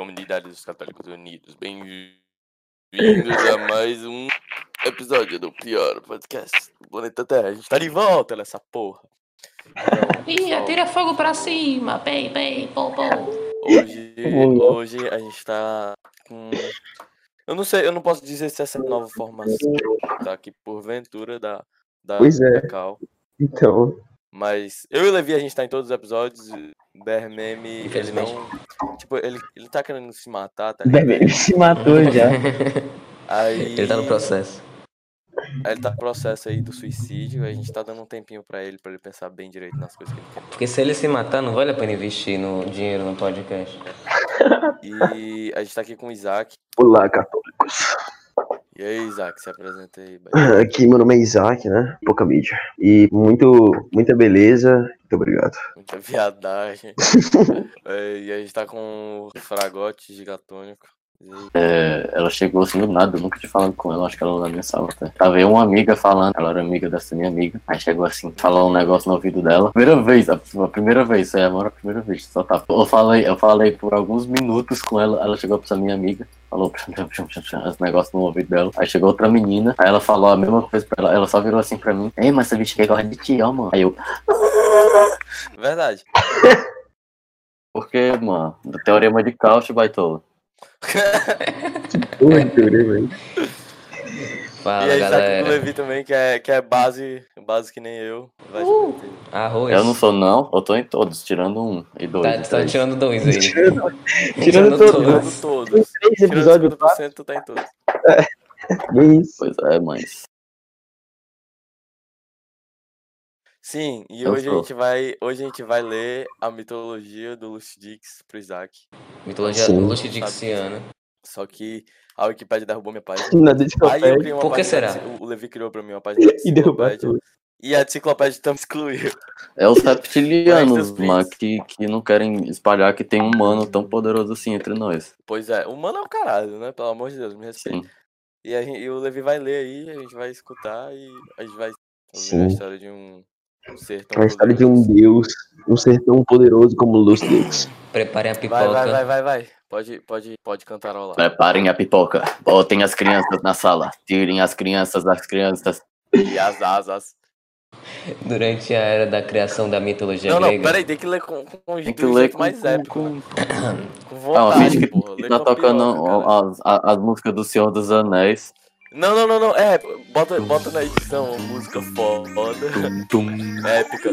comunidade dos Católicos Unidos. Bem-vindos a mais um episódio do pior podcast do planeta Terra. A gente tá de volta nessa porra. Então, atira fogo pra cima. Bem, bem, pô, pô. hoje, hoje a gente tá com. Eu não sei, eu não posso dizer se essa é a nova formação tá aqui porventura da, da, Pois é. da Cal. Então, Mas eu e o Levi, a gente tá em todos os episódios. O Bermeme, ele Infelizmente. não. Tipo, ele, ele tá querendo se matar, tá ligado? ele se matou já. Aí. Ele tá no processo. Aí ele tá no processo aí do suicídio. A gente tá dando um tempinho pra ele, pra ele pensar bem direito nas coisas que ele quer. Porque se ele se matar, não vale a pena investir no dinheiro no podcast. E a gente tá aqui com o Isaac. Olá, católicos. E aí, Isaac, se apresenta aí. Aqui meu nome é Isaac, né? Pouca mídia. E muito, muita beleza. Muito obrigado. Muita viadagem. É, e a gente tá com o Fragote gigatônico. Aí, É, ela chegou assim do nada, eu nunca tinha falado com ela, acho que ela na minha sala até. Tava eu uma amiga falando, ela era amiga dessa minha amiga, aí chegou assim, falou um negócio no ouvido dela. Primeira vez, a, a primeira vez, é agora a primeira vez, só tá. Eu falei, eu falei por alguns minutos com ela, ela chegou pra essa minha amiga, falou esse negócio no ouvido dela. Aí chegou outra menina, aí ela falou a mesma coisa pra ela, ela só virou assim pra mim, ei, mas essa bicha que gosta de ti, ó, mano. Aí eu, Verdade. por mano? Do Teorema de Cauchy, baitola. Fala, e aí, Isaac com o galera. Levi também, que é, que é base, base que nem eu. Uh. Arroz. Eu não sou não, eu tô em todos, tirando um e dois. Tá, e tu tá tirando dois aí. Tirando, Tirando tirando todos. todos. Tirando todos. Três Tirando episódios, 50%, tu tá em todos. é isso. Pois é, mas. Sim, e Eu hoje a sou. gente vai, hoje a gente vai ler a mitologia do Lucidix pro Isaac. Mitologia Sim. luxidixiana. Só que a Wikipedia derrubou minha página. Na Aí eu criei uma Por que página, será? o- o Levi criou pra mim uma página E derrubou tudo. E a enciclopédia também excluiu. É os reptilianos, Mas, mano, que, que não querem espalhar que tem um humano tão poderoso assim entre nós. Pois é, o mano é o caralho, né? Pelo amor de Deus, me respeita. Sim. E, a gente- e o Levi vai ler aí, a gente vai escutar e a gente vai ouvir a Sim. história de um, um ser tão A história de um deus, um ser tão poderoso como Lucidix. Preparem a Vai, pipoca. vai, vai, vai, vai. Pode, pode, pode cantarolar. Preparem a pipoca, botem as crianças na sala, tirem as crianças das crianças. E as asas. Durante a era da criação da mitologia Não, não, grega. peraí, tem que ler com, com, Tem que do ler jeito com, mais épico. com... Com Não, vontade, que porra. Tá tocando as, as, as músicas do Senhor dos Anéis. Não, não, não, não. É, bota, bota na edição uma música foda. épica.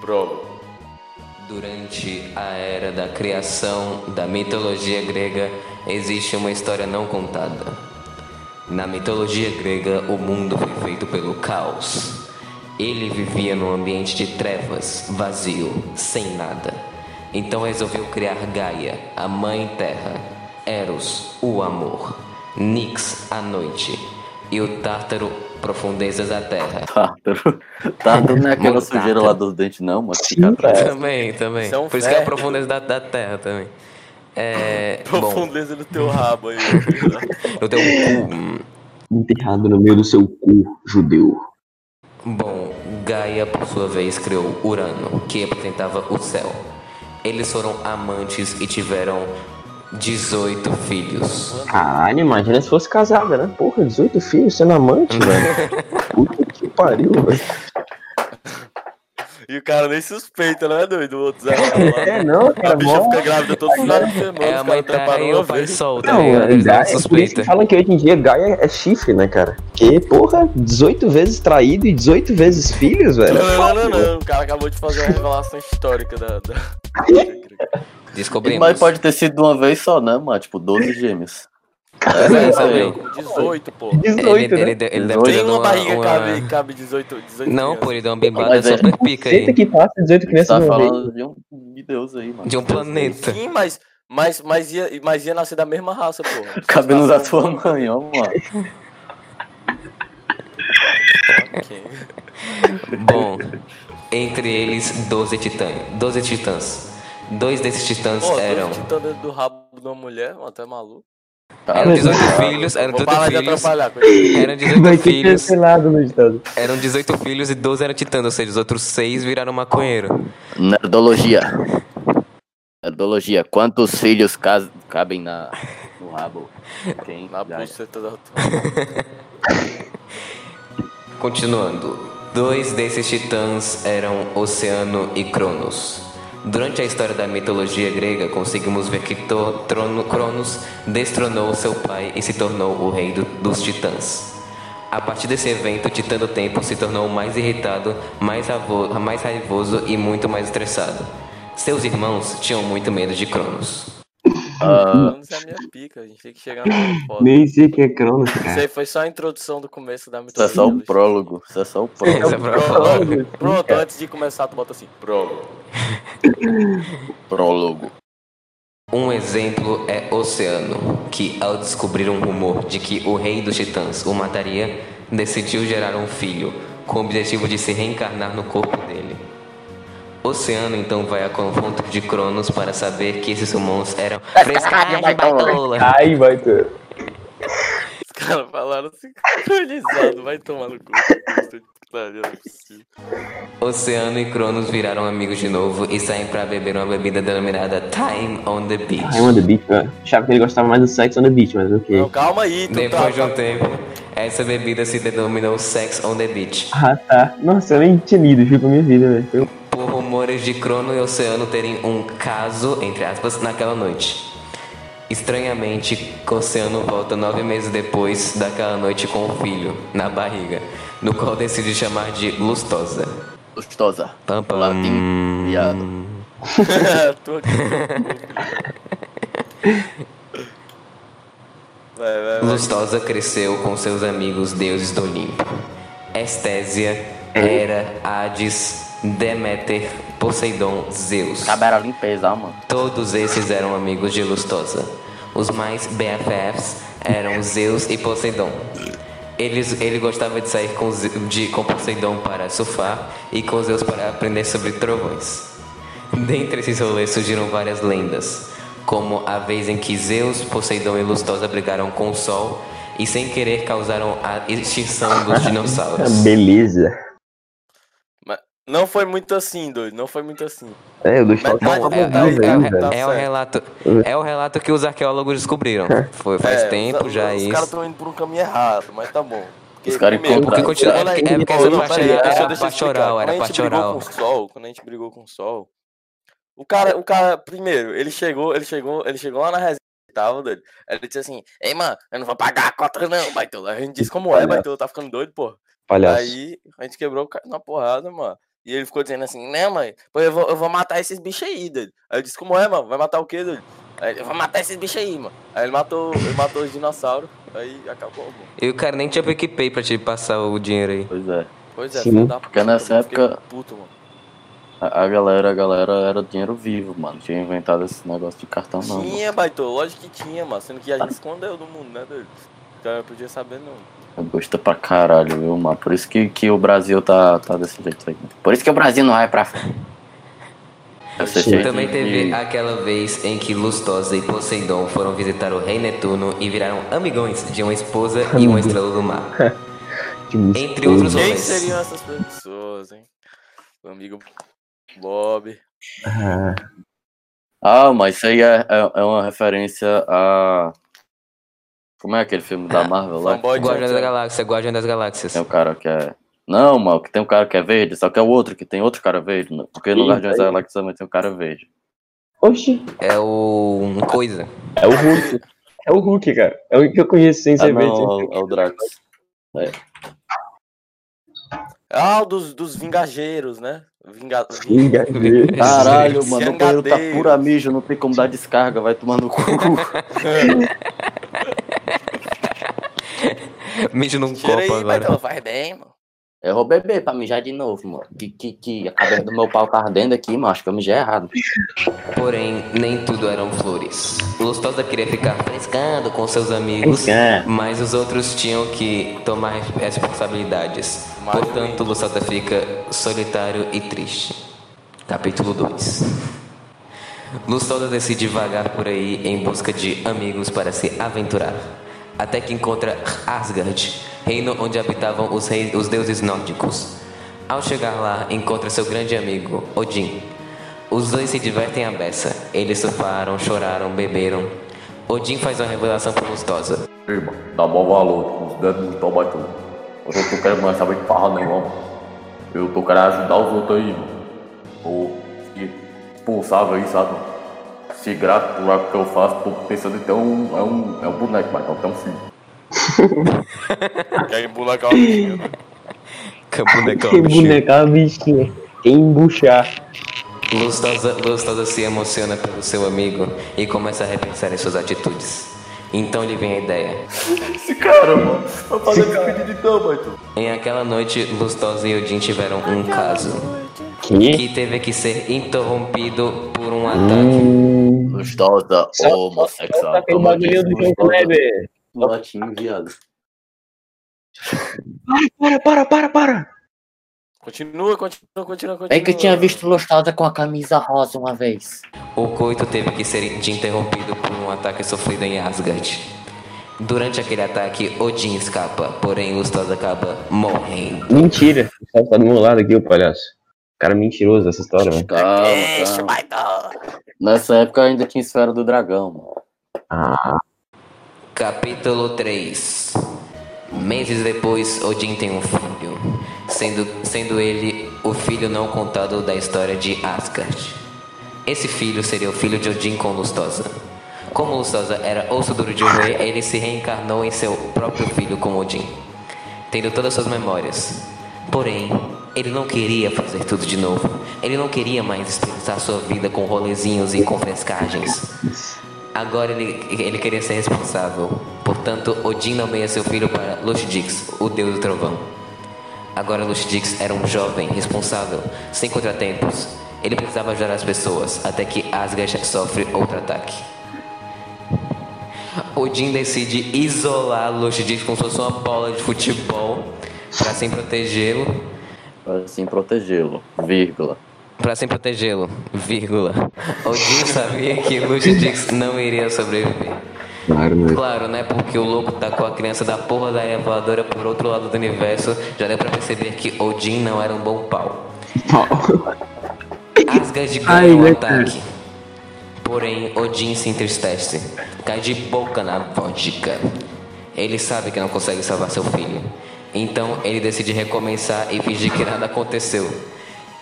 Prólogo. Durante a era da criação da mitologia grega, existe uma história não contada. Na mitologia grega, o mundo foi feito pelo caos. Ele vivia num ambiente de trevas, vazio, sem nada. Então resolveu criar Gaia, a Mãe Terra, Eros, o amor, Nix, a noite, e o Tártaro, profundezas da terra. Tártaro. Tártaro não é aquela Mano, sujeira lá dos dentes, não, mas Sim, fica atrás. cara. Também, também. Isso é Por isso que é a profundeza da, da terra também. É. bom, Profundeza do teu rabo aí. eu tenho um cu. Enterrado no meio do seu cu, judeu. Bom, Gaia, por sua vez, criou Urano, que representava o céu. Eles foram amantes e tiveram 18 filhos. Caralho, imagina se fosse casada, né? Porra, 18 filhos sendo amante, velho. Puta que pariu, velho. E o cara nem suspeita, não é doido? O outro Zé É, não, A cara, bicha mó... fica grávida todo final de semana. É os a mãe e uma o pai vez. sol, tá Não? Eles Gaia, não é por isso que suspeitam. falam que hoje em dia Gaia é chifre, né, cara? Porque, porra, 18 vezes traído e 18 vezes filhos, velho. Não, não, não, não, O cara acabou de fazer uma revelação histórica da. da... Descobrimos. Mas pode ter sido de uma vez só, né, mano? Tipo, 12 gêmeos. É, também. 18, pô. 18, Ele, né? ele, ele deve Dezoito. ter uma barriga uma- cabe, cabe 18, 18 Não, pô, crianças. ele deu uma bimbada Mas é- super pica Senta aí. que passa 18 crianças Você tá de uma vez. falando de um de Deus aí, mano. De um planeta. Sim, mas, mas, mas, ia, mas ia nascer da mesma raça, pô. Cabelo da tua mãe, ó, mano. Ok. Bom, entre eles, 12 titãs. 12 titãs. Dois desses titãs Pô, eram. dois titãs dentro do rabo de uma mulher, mano, até maluco. Eram Cara, 18 cara, filhos, eram Vou 18 parar de filhos. Eram 18 Vai ser filhos. cancelado no estado. Eram 18 filhos e 12 eram titãs, ou seja, os outros 6 viraram maconheiro. Nerdologia. Nerdologia. Quantos filhos cabem na, no rabo? Quem? Na Já- buceta da Continuando. Dois desses titãs eram Oceano e Cronos. Durante a história da mitologia grega, conseguimos ver que Trono- Cronos destronou seu pai e se tornou o rei do- dos titãs. A partir desse evento, o Titã do Tempo se tornou mais irritado, mais, ravo- mais raivoso e muito mais estressado. Seus irmãos tinham muito medo de Cronos. Ah, Cronos é a minha pica, a gente tem que chegar. Nem sei o que é Cronos, Isso cara. aí foi só a introdução do começo da isso é mitologia. só o prólogo. Isso é só o Esse prólogo. é pra falar. Pronto, antes de começar, tu bota assim, prólogo. prólogo. Um exemplo é Oceano, que ao descobrir um rumor de que o rei dos titãs o mataria, decidiu gerar um filho, com o objetivo de se reencarnar no corpo dele. Oceano então vai a confronto de Cronos para saber que esses irmãos eram frescagem baitola. Ai, vai ter. Os caras falaram sincronizado, vai tomar no cu. É. Oceano e Cronos viraram amigos de novo e saem para beber uma bebida denominada Time on the Beach. Ai, on the beach, cara. Achava que ele gostava mais do sexo on the beach, mas ok. Não, calma aí, tu Depois de tá, um tempo, essa bebida se denominou Sex on the Beach. Ah, tá. Nossa, eu nem tinha lido, juro pra minha vida, velho. Um- rumores de Crono e Oceano terem um caso, entre aspas, naquela noite. Estranhamente, Oceano volta nove meses depois daquela noite com o filho, na barriga, no qual decide chamar de Lustosa. Gostosa. Pam, pam. Latim. Viado. Tô aqui. Vai, vai, vai. Lustosa cresceu com seus amigos deuses do Olimpo. Estésia, Hera, Hades, Deméter, Poseidon, Zeus. Cabera limpeza, mano. Todos esses eram amigos de Lustosa. Os mais BFFs eram Zeus e Poseidon. Eles, ele gostava de sair com, de, com Poseidon para surfar e com Zeus para aprender sobre trovões. Dentre esses rolês surgiram várias lendas, como a vez em que Zeus, Poseidon e Lustosa brigaram com o Sol e sem querer causaram a extinção dos dinossauros. beleza. Não foi muito assim, doido, não foi muito assim. É, o do Stalker tá- tá- É, tá- tá- é, velho. tá- é o certo. relato, é o relato que os arqueólogos descobriram. Foi faz É, tempo os, já os isso. caras estão indo por um caminho errado, mas tá bom. Porque, Os caras encontraram. Porque continua- quando a é porque essa parte era parte oral, era Quando a parte gente brigou oral. com o sol, quando a gente brigou com o sol, o cara, o cara, primeiro, ele chegou, ele chegou, ele chegou lá na resenha que tava, doido. Aí Ele disse assim, ei, mano, eu não vou pagar a cota não, Baitola. A gente disse como é. Baitola, tá ficando doido, pô. Palhaço. Aí a gente quebrou o cara na porrada, mano. E ele ficou dizendo assim, né, mãe? Pô, eu vou, eu vou matar esses bichos aí, doido. Aí eu disse, como é, mano? Vai matar o quê, doido? Aí ele, eu vou matar esses bichos aí, mano. Aí ele matou, ele matou os dinossauros, aí acabou, mano. E o cara nem tinha PicPay pra te passar o dinheiro aí. Pois é. Pois é, Sim. da Porque nessa época- Puto, mano. A, a galera, a galera era dinheiro vivo, mano. Tinha inventado esse negócio de cartão não. mano. Tinha, Baitô, lógico que tinha, mano. Sendo que a gente escondeu do mundo, né, doido? Então eu podia saber, não. Gosta pra caralho, viu, mano? Por isso que, que o Brasil tá, tá desse jeito aí. Por isso que o Brasil não vai pra frente. Jeito Também de- teve aquela vez em que Lustosa e Poseidon foram visitar o rei Netuno e viraram amigões de uma esposa e uma estrela do mar. Entre outros boa. Quem seriam essas pessoas, hein? O amigo Bob. Ah, Ah, mas isso aí é, é, é uma referência a. Como é aquele filme da Marvel lá? Chan da. Galáxia, Guardião das Galáxias. Tem um cara que é. Não, mano, que tem um cara que é verde, só que é o outro que tem outro cara verde. não. Porque no Guardiões da. Galáxia também tem um cara verde. Oxi, É o. um Coisa. é o Hulk. É o Hulk, cara. É o que eu conheço sem Ah, ser não, verde. é o- é o Drax. Ah, o dos, dos Vingajeiros, né? Vinga... Vingadeiro. Caralho, mano, o banheiro tá pura mijo, não tem como dar descarga, vai tomar no cu. Mijo num Tira aí, copo agora. Baitô, faz bem, mano. Eu vou beber pra mijar de novo, mano. Que, que, que a cabeça do meu pau tá ardendo aqui, mano. Acho que eu mijei errado. Porém, nem tudo eram flores. Lustosa queria ficar frescando com seus amigos, Frescando. mas os outros tinham que tomar responsabilidades. Mais Portanto, Lustosa fica solitário e triste. Capítulo 2 Lustosa decide vagar por aí em busca de amigos para se aventurar. Até que encontra Asgard, reino onde habitavam os, reis, os deuses nórdicos. Ao chegar lá, encontra seu grande amigo, Odin. Os dois se divertem à beça. Eles surfaram, choraram, beberam. Odin faz uma revelação. Ei, mano, dá bom valor, com os dedos não tudo. Hoje eu tô querendo mais saber de farra nenhuma. Eu tô querendo ajudar os outros aí, mano. Ou expulsável aí, sabe? Se grato por algo que eu faço, tô pensando em ter um. É um, é um boneco, mas não tem um filho. Quer embonecar uma bichinha, né? Cabunecão, Que bichinho. bonecar a bichinha. Embuchar. Lustosa, Lustosa se emociona pelo seu amigo e começa a repensar em suas atitudes. Então lhe vem a ideia. Esse cara, mano, vai fazer despedida então, mano. Em aquela noite, Lustosa e Odin tiveram um caso Que? que teve que ser interrompido por um ataque. Hum. Gostosa, homossexual. Aquele bagulhinho do jogo, velho? Latim, viado. Para, para, para, para. Continua, continua, continua, continua. É que eu tinha visto Lustosa com a camisa rosa uma vez. O coito teve que ser interrompido por um ataque sofrido em Asgard. Durante aquele ataque, Odin escapa, porém Lustosa acaba morrendo. Mentira. O tá do meu lado aqui, o palhaço. Cara mentiroso dessa história, velho. Calma, calma. Nessa época ainda tinha esfera do dragão, mano. Ah, Capítulo 3 Meses depois, Odin tem um filho, sendo, sendo ele o filho não contado da história de Asgard. Esse filho seria o filho de Odin com Lustosa. Como Lustosa era osso duro de roer, ele se reencarnou em seu próprio filho com Odin, tendo todas suas memórias. Porém, ele não queria fazer tudo de novo. Ele não queria mais desperdiçar sua vida com rolezinhos e com frescagens. Agora ele, ele queria ser responsável. Portanto, Odin nomeia seu filho para Lushdix, o deus do trovão. Agora Lushdix era um jovem, responsável, sem contratempos. Ele precisava ajudar as pessoas, até que Asgard sofre outro ataque. Odin decide isolar Lushdix como se fosse uma bola de futebol para assim protegê-lo. Pra assim protegê-lo. Vírgula. Para assim protegê-lo, vírgula. Odin sabia que Lushdix não iria sobreviver. claro, né? Claro, né? Porque o louco tacou a criança da porra da areia voadora por outro lado do universo. Já deu pra perceber que Odin não era um bom pau. Asgard Ai, ganha o né, ataque. Porém, Odin se entristece. Cai de boca na vodka. Ele sabe que não consegue salvar seu filho. Então ele decide recomeçar e fingir que nada aconteceu.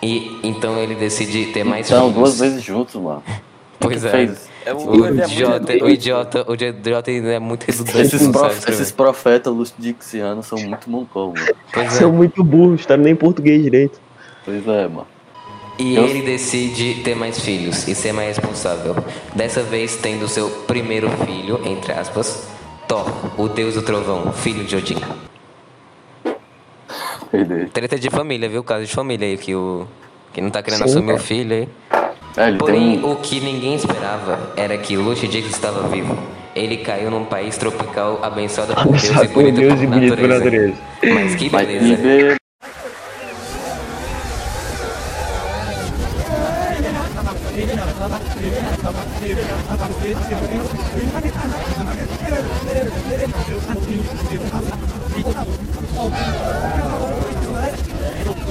E então ele decide ter mais Então, filhos. duas vezes juntos, mano. Pois é. É O um é idiota, muito o idiota, o idiota é muito redundante. Esses, prof- esses profetas lustixianos são muito mongol, mano. Pois é. São muito burros, tá nem em português direito. Pois é, mano. E Eu- ele decide ter mais filhos e ser mais responsável. Dessa vez tendo seu primeiro filho, entre aspas, Thor, o deus do trovão, filho de Odin. Herdeiros. Treta de família, viu? Caso de família aí, que, o, que não tá querendo Sim, assumir o filho aí. É, Porém, tem... o que ninguém esperava era que Luxo Dick estava vivo. Ele caiu num país tropical abençoado por Deus, e bonito, Deus por, e bonito por natureza. Mas que beleza. Mas que...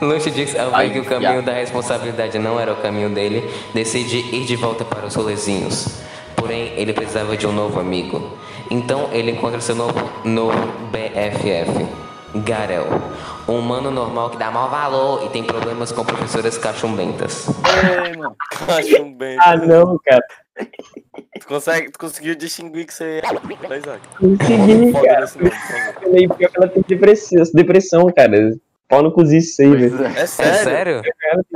Lynch disse ao ver que o caminho yeah. da responsabilidade não era o caminho dele, decide ir de volta para os rolezinhos. Porém, ele precisava de um novo amigo. Então, ele encontra seu novo, novo BFF, Garel. Um humano normal que dá mau valor e tem problemas com professoras cachumbentas. Ei, mano. Bem. Ah, não, cara. Tu, consegue, tu conseguiu distinguir que você é. Consegui, cara. nome, por favor. Falei, pior que ela tem depressão, depressão, cara. Pau no cozinho isso aí, velho. É. É É sério? sério?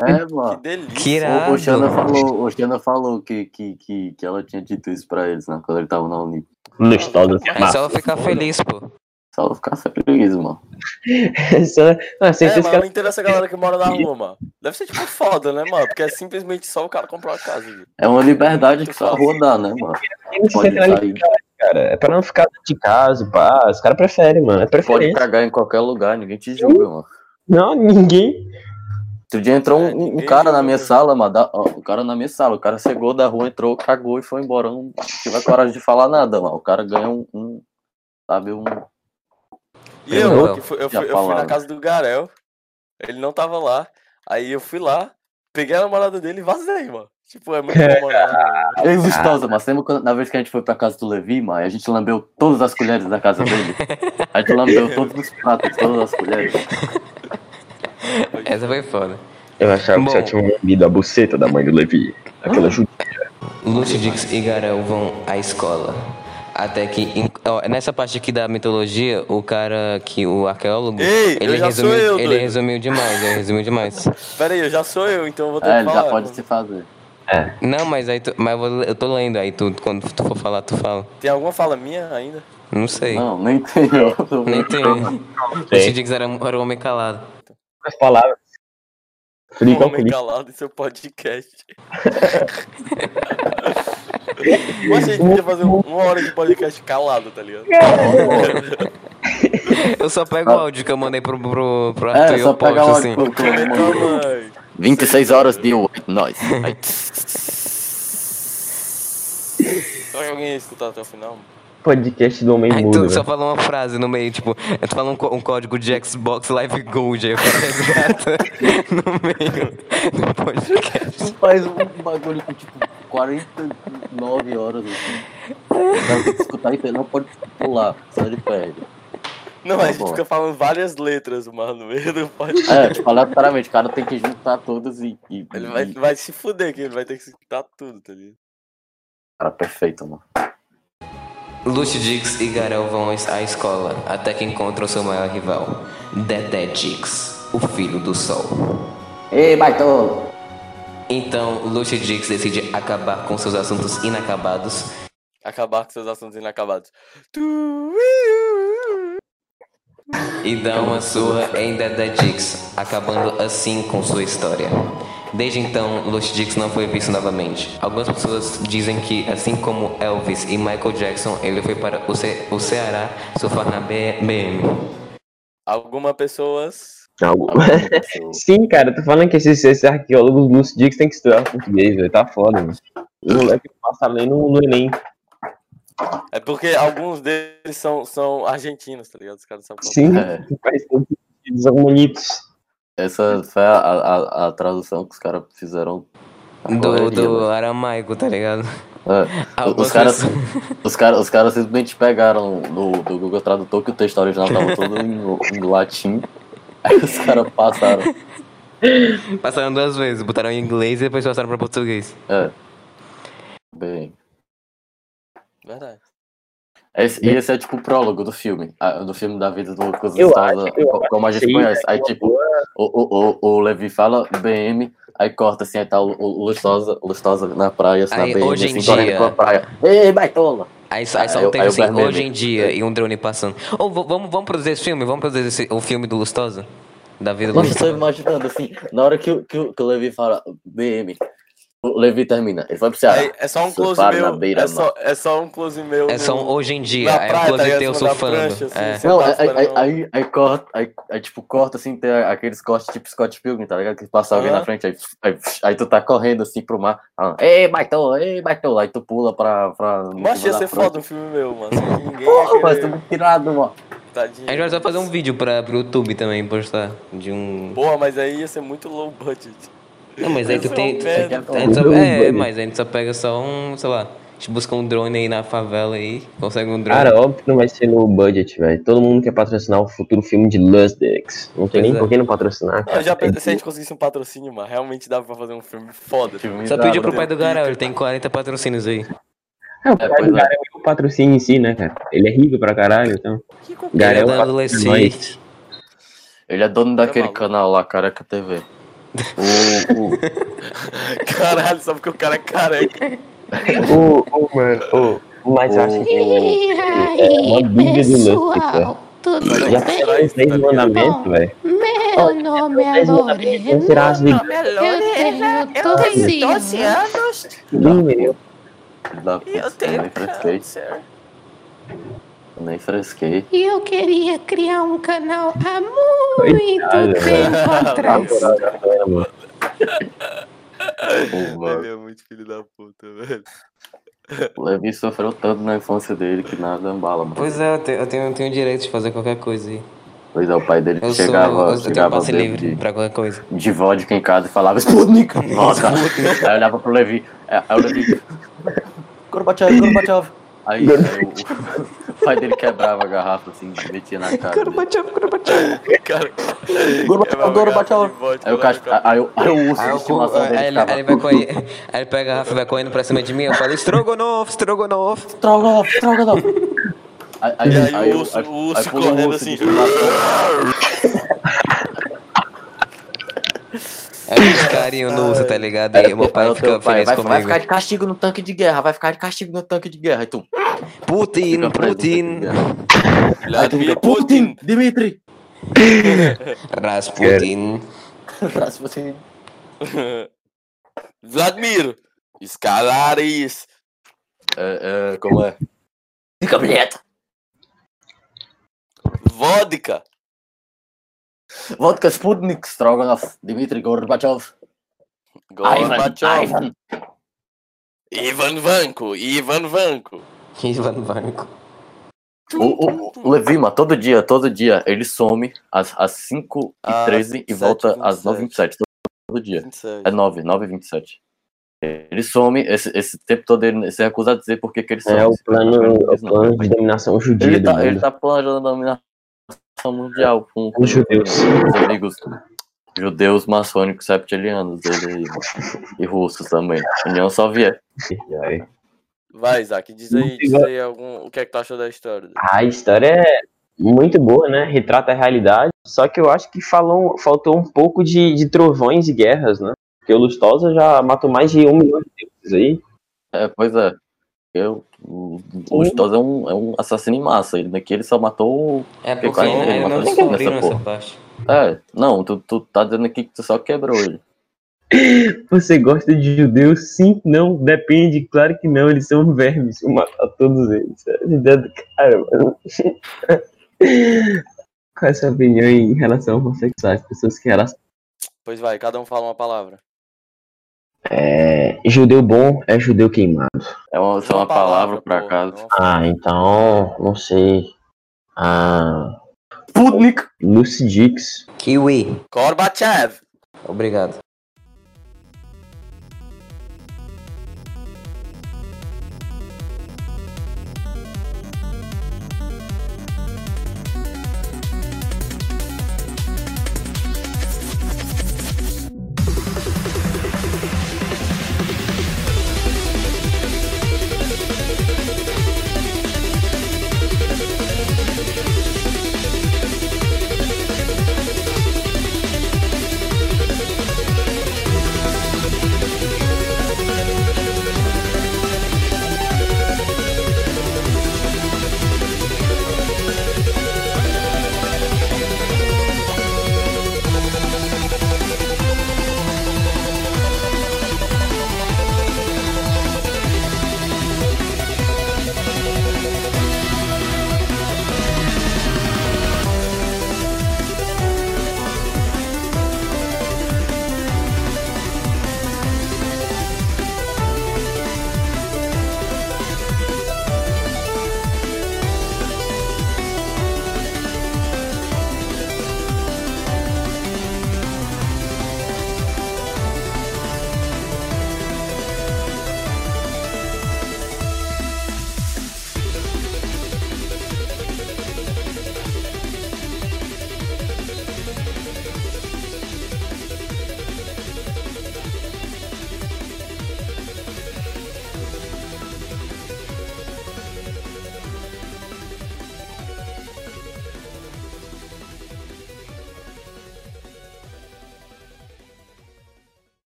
É, Que mano. delícia. Que irado. O, o Xana falou, o Xana falou que, que, que, que ela tinha dito isso pra eles, né? Quando ele tava na Uni. Lustosa. É só ficar feliz, pô. Só ela ficar feliz, mano. Só... Ah, É, certeza que mano, ela não entendo essa galera que mora na rua, mano. Deve ser tipo foda, né, mano? Porque é simplesmente só o cara comprar uma casa. viu? É uma liberdade que só a rua dá, né, mano? Pode sair, cara. É pra não ficar de casa, pá. Os caras preferem, mano. É pode preferência. cagar em qualquer lugar, ninguém te julga, mano. Não, ninguém. Outro dia entrou um, É, um cara na julga. minha sala, mano. ó, o cara na minha sala. O cara chegou da rua, entrou, cagou e foi embora. Não tive coragem de falar nada, mano. O cara ganha um. um sabe, um. E eu, Não. que fui- eu, fui, eu fui na casa do Garel. Ele não tava lá. Aí eu fui lá, peguei a namorada dele e vazei, mano. Tipo, é muito bom morar na rua. Ei, Lustosa, mas lembra quando, na vez que a gente foi pra casa do Levi, mano? A gente lambeu todas as colheres da casa dele. A gente lambeu todos os pratos, todas as colheres. Essa foi foda. Eu achava que Bom. você tinha lambido a buceta da mãe do Levi. Aquela ju... Luxo Dix e Garel vão à escola. Até que, ó, nessa parte aqui da mitologia, o cara que, o arqueólogo, Ei, eu ele, já sou resumiu, eu, ele resumiu demais, ele resumiu demais. Pera aí, eu já sou eu, então eu vou ter É, que ele falar. já pode se fazer. Não, mas aí tu, mas eu, vou- eu tô lendo, aí tu, quando tu for falar, tu fala. Tem alguma fala minha ainda? Não sei. Não, nem tem. eu- Nem tem. Luxo Dix era, era um homem calado. As palavras. Um homem calado em seu podcast. Mas a gente podia fazer um- uma hora de podcast calado, tá ligado? Eu só pego o áudio que eu mandei pro, pro, pro Arthur É, e só eu posto assim. Então, mãe. 26 horas de 8, nós. Aí, Será que alguém ia escutar até o final? Podcast do Homem Aí Mudo. tu só fala uma frase no meio, tipo, tu fala um, um código de Xbox Live Gold, aí o cara resgata no meio do podcast. faz um bagulho com tipo 49 horas assim. Que escutar e não pode pular, só ele perde. Não, Tá a gente fica falando várias letras, mano, do podcast. É, tipo, aleatoriamente, o cara tem que juntar todas e. e- Ele vai, e- vai se fuder, que ele vai ter que escutar tudo, tá ligado? Cara, perfeito, mano. Luxo Dix e Garel vão à escola, até que encontram seu maior rival, Dedé Dix, o filho do sol. Ei, baitolo! Então, Luxo Dix decide acabar com seus assuntos inacabados Acabar com seus assuntos inacabados. E dá uma surra em Dedé Dix, acabando assim com sua história. Desde então, Luxo Dix não foi visto novamente. Algumas pessoas dizem que, assim como Elvis e Michael Jackson, ele foi para o, Ce o Ceará surfar na BM. Algumas pessoas. Algo- Sim, cara, tô falando que esses, esses arqueólogos Lúcio Dix tem que estudar português, velho. Tá foda, mano. O moleque passa nem no, no Enem. É porque alguns deles são, são argentinos, tá ligado? Os caras falar. Sim, É. Eles são bonitos. Essa foi a, a, a tradução que os caras fizeram. Do, do né? aramaico, tá ligado? É. Os caras, pessoas- os, caras, os caras simplesmente pegaram do, do Google Tradutor que o texto original tava todo em, em latim. Aí os caras passaram. Passaram duas vezes, botaram em inglês e depois passaram pra português. É. Bem. Verdade. Esse, e esse é tipo o prólogo do filme. Do filme da vida do Lucas Eu Estrada, acho, eu co- como a gente Sim, conhece. Aí tipo, boa- o, o, o, o Levi fala BM, aí corta assim, aí tá o, o Lustosa, Lustosa na praia, assim, na Aí, BM, hoje em assim, dia- pela praia. Ei, baitola! Aí, aí Aí só teve aí assim, hoje em dia, e um drone passando. Ô, v- vamos, vamos produzir esse filme? Vamos produzir esse, o filme do Lustosa? Da vida do Nossa, eu tô Lustosa. imaginando assim, na hora que, o- que, o- que o Levi fala BM, Levi termina. Ele foi pro Ceará. Aí, é só um close Surfaram na meu. beira, É só, é só um close meu. É só um hoje em dia, na é um praia, tá close ligado? teu surfando. prancha, assim, é. Não, tá aí, aí, esperando- aí, aí corta, aí, aí, tipo, corta assim, tem aqueles cortes tipo Scott Pilgrim, tá ligado? Que passa alguém Aham. na frente, aí, aí, aí tu tá correndo assim pro mar, ei, baitão, ei, baitão, aí tu pula pra. pra Mas ia ser foda um filme meu, mano. Ninguém Porra, ia mas tu muito tirado, mano. Tadinho. A gente vai só fazer um vídeo pra, pro YouTube também postar. De um. Porra, mas aí ia ser muito low budget. Não, mas aí tu é tem. tu- a gente só- é, mas a gente só pega só um, sei lá. A gente busca um drone aí na favela aí. Consegue um drone. Cara, óbvio que não vai ser no budget, velho. Todo mundo quer patrocinar o futuro filme de Lustex. Não tem Pois nem é. por que não patrocinar. Cara. eu já É pensei, se a gente conseguisse um patrocínio, mano, realmente dava pra fazer um filme foda. Filme só da- pediu pro pai do Garel, ele tem 40 patrocínios aí. É, o É, pai pois do é. Garel é o patrocínio em si, né, cara? Ele é rico pra caralho, então. Que Garel Ele é nós. Ele é dono daquele maluco. canal lá, Careca TV. O, o, Caralho, só porque o cara é careca. Ô, ô, mano, ô. Mas eu acho o, que o, é uma dúvida do velho. tudo Já tem os 10 mandamentos, velho. Meu nome é Lorena. Será as vidas? Eu tenho 12 anos. Meu. da, eu nem fresquei, eu nem fresquei. E eu queria criar um canal há muito tempo atrás. O, mano, Ele é muito filho da puta, velho. o Levi sofreu tanto na infância dele que nada embala, mano. Pois é, eu tenho, eu tenho, eu tenho o direito de fazer qualquer coisa aí. Pois é, o pai dele Eu sou. chegava, Eu, eu tenho chegava passe livre de, pra qualquer coisa. de vodka em casa e falava Sputnik! Nossa! aí olhava pro Levi, é, aí o Levi. Gorbachev, Gorbachev! Aí, aí o, o pai dele quebrava a garrafa assim, metia na cara. Cara, Gorbachev, Gorbachev! Aí o cara, aí, o- aí o urso Aí, de eu, estimação aí, dele ele, ficava. aí ele vai correr, aí ele pega a garrafa e vai correndo pra cima de mim, eu falo, Strogonoff, Strogonoff. Troga, troga não! Aí, aí, E aí aí o o- urso- aí- o urso aí correndo assim. Aí os carinhos no urso, tá ligado? E meu Aí pai o fica feliz vai, vai comigo. ficar de castigo no tanque de guerra, vai ficar de castigo no tanque de guerra. Aí tu. Putin, Putin, Vladimir Putin. Dimitri! Rasputin. Rasputin. Vladimir. Escalares. É, é, como é? Fica bilheta! Vodka. Vodka Sputnik, Stroganov, Dmitry Gorbachev, Ivan, Gorbachev. Ivan. Ivan Vanko. Ivan Vanko. Ivan Vanko. O, o, o Levi, mano, todo dia, todo dia, ele some às, às 5 Às e 13 e 7h27. volta às 9 h 27 todo, todo dia. 27. É 9, 9 e 27. Ele some, esse, esse tempo todo ele se recusa a dizer por que ele some. É o Se plano, é o plano de dominação judia Ele tá, ele tá planejando a dominação mundial com, Os judeus. os amigos judeus maçônicos septilianos dele aí, e russos também. União Soviética. Vai, Isaac, diz aí, diz aí algum, o que é que tu achou da história. A história é muito boa, né? Retrata a realidade. Só que eu acho que falou, faltou um pouco de, de trovões e guerras, né? Porque o Lustosa já matou mais de um milhão de deuses aí. É, pois é. Eu, o o Lustosa é um, é um assassino em massa. Ele daqui ele só matou. o- É Porque quase ninguém ainda não matou descobriram nessa essa porra. parte. É, não, tu, tu tá dizendo aqui que tu só quebrou ele. Você gosta de judeus? Sim, não, depende. Claro que não, eles são vermes. Vou matar todos eles. É a ideia do cara, mano. Qual é a sua opinião em relação a homossexuais? Pessoas que elas. Pois vai, cada um fala uma palavra. É, judeu bom é judeu queimado. É uma, só uma palavra por acaso. Ah, então, não sei. Ah, Sputnik! Lucy Dix. Kiwi. Gorbachev. Obrigado.